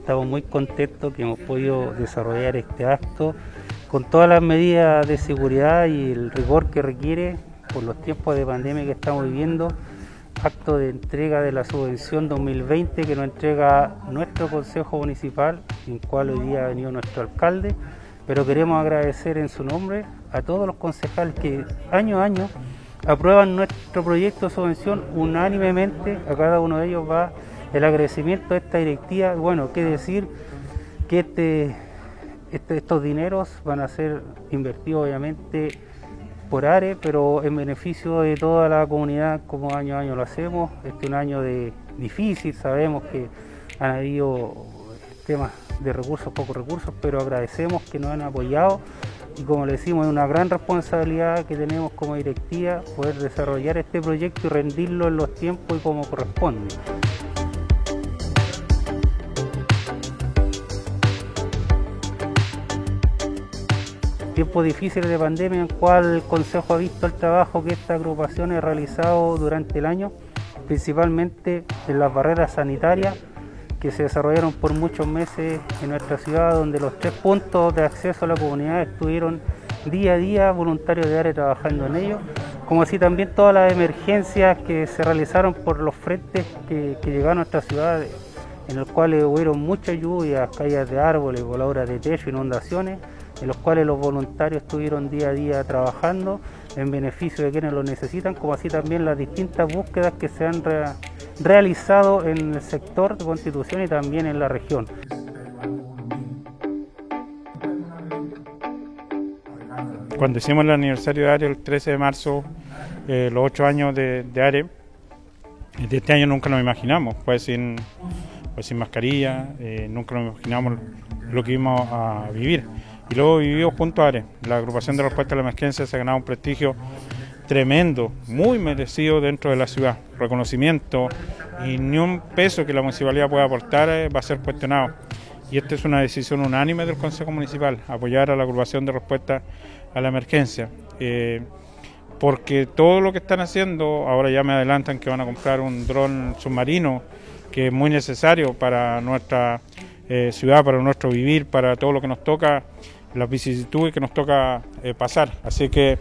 estamos muy contentos que hemos podido desarrollar este acto con todas las medidas de seguridad y el rigor que requiere por los tiempos de pandemia que estamos viviendo. Acto de entrega de la subvención 2020 que nos entrega nuestro Consejo Municipal, en cual hoy día ha venido nuestro alcalde, pero queremos agradecer en su nombre a todos los concejales que año a año aprueban nuestro proyecto de subvención unánimemente, a cada uno de ellos va el agradecimiento de esta directiva. Bueno, qué decir que este, este, estos dineros van a ser invertidos obviamente por ARE, pero en beneficio de toda la comunidad como año a año lo hacemos. Este es un año de difícil, sabemos que han habido temas de recursos, pocos recursos, pero agradecemos que nos han apoyado y como le decimos, es una gran responsabilidad que tenemos como directiva poder desarrollar este proyecto y rendirlo en los tiempos y como corresponde. Tiempos difíciles de pandemia el Consejo ha visto el trabajo que esta agrupación ha realizado durante el año, principalmente en las barreras sanitarias que se desarrollaron por muchos meses en nuestra ciudad, donde los tres puntos de acceso a la comunidad estuvieron día a día voluntarios de área trabajando en ellos, como así también todas las emergencias que se realizaron por los frentes que, llegaron a nuestra ciudad, en los cuales hubieron muchas lluvias, caídas de árboles, voladoras de techo, inundaciones, en los cuales los voluntarios estuvieron día a día trabajando en beneficio de quienes lo necesitan, como así también las distintas búsquedas que se han realizado en el sector de Constitución y también en la región. Cuando hicimos el aniversario de ARE el 13 de marzo, eh, los ocho años de, de, ARE, de este año nunca nos imaginamos, fue sin, sin mascarilla, eh, nunca nos imaginamos lo que íbamos a vivir. Y luego vivió junto a ARE. La agrupación de respuesta a la emergencia se ha ganado un prestigio tremendo, muy merecido dentro de la ciudad. Reconocimiento y ni un peso que la municipalidad pueda aportar eh, va a ser cuestionado. Y esta es una decisión unánime del Consejo Municipal, apoyar a la agrupación de respuesta a la emergencia. Eh, porque todo lo que están haciendo, ahora ya me adelantan que van a comprar un dron submarino, que es muy necesario para nuestra eh, ciudad, para nuestro vivir, para todo lo que nos toca, las vicisitudes que nos toca pasar. Así que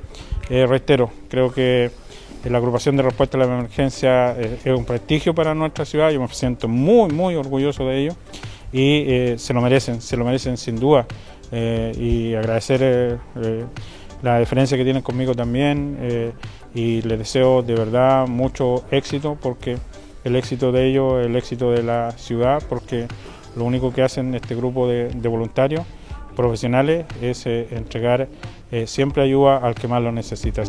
eh, reitero, creo que la agrupación de respuesta a la emergencia eh, es un prestigio para nuestra ciudad, yo me siento muy, muy orgulloso de ello y eh, se lo merecen, se lo merecen sin duda. y agradecer la diferencia que tienen conmigo también y les deseo de verdad mucho éxito porque el éxito de ellos, el éxito de la ciudad, porque lo único que hacen este grupo de voluntarios profesionales es entregar eh, siempre ayuda al que más lo necesita.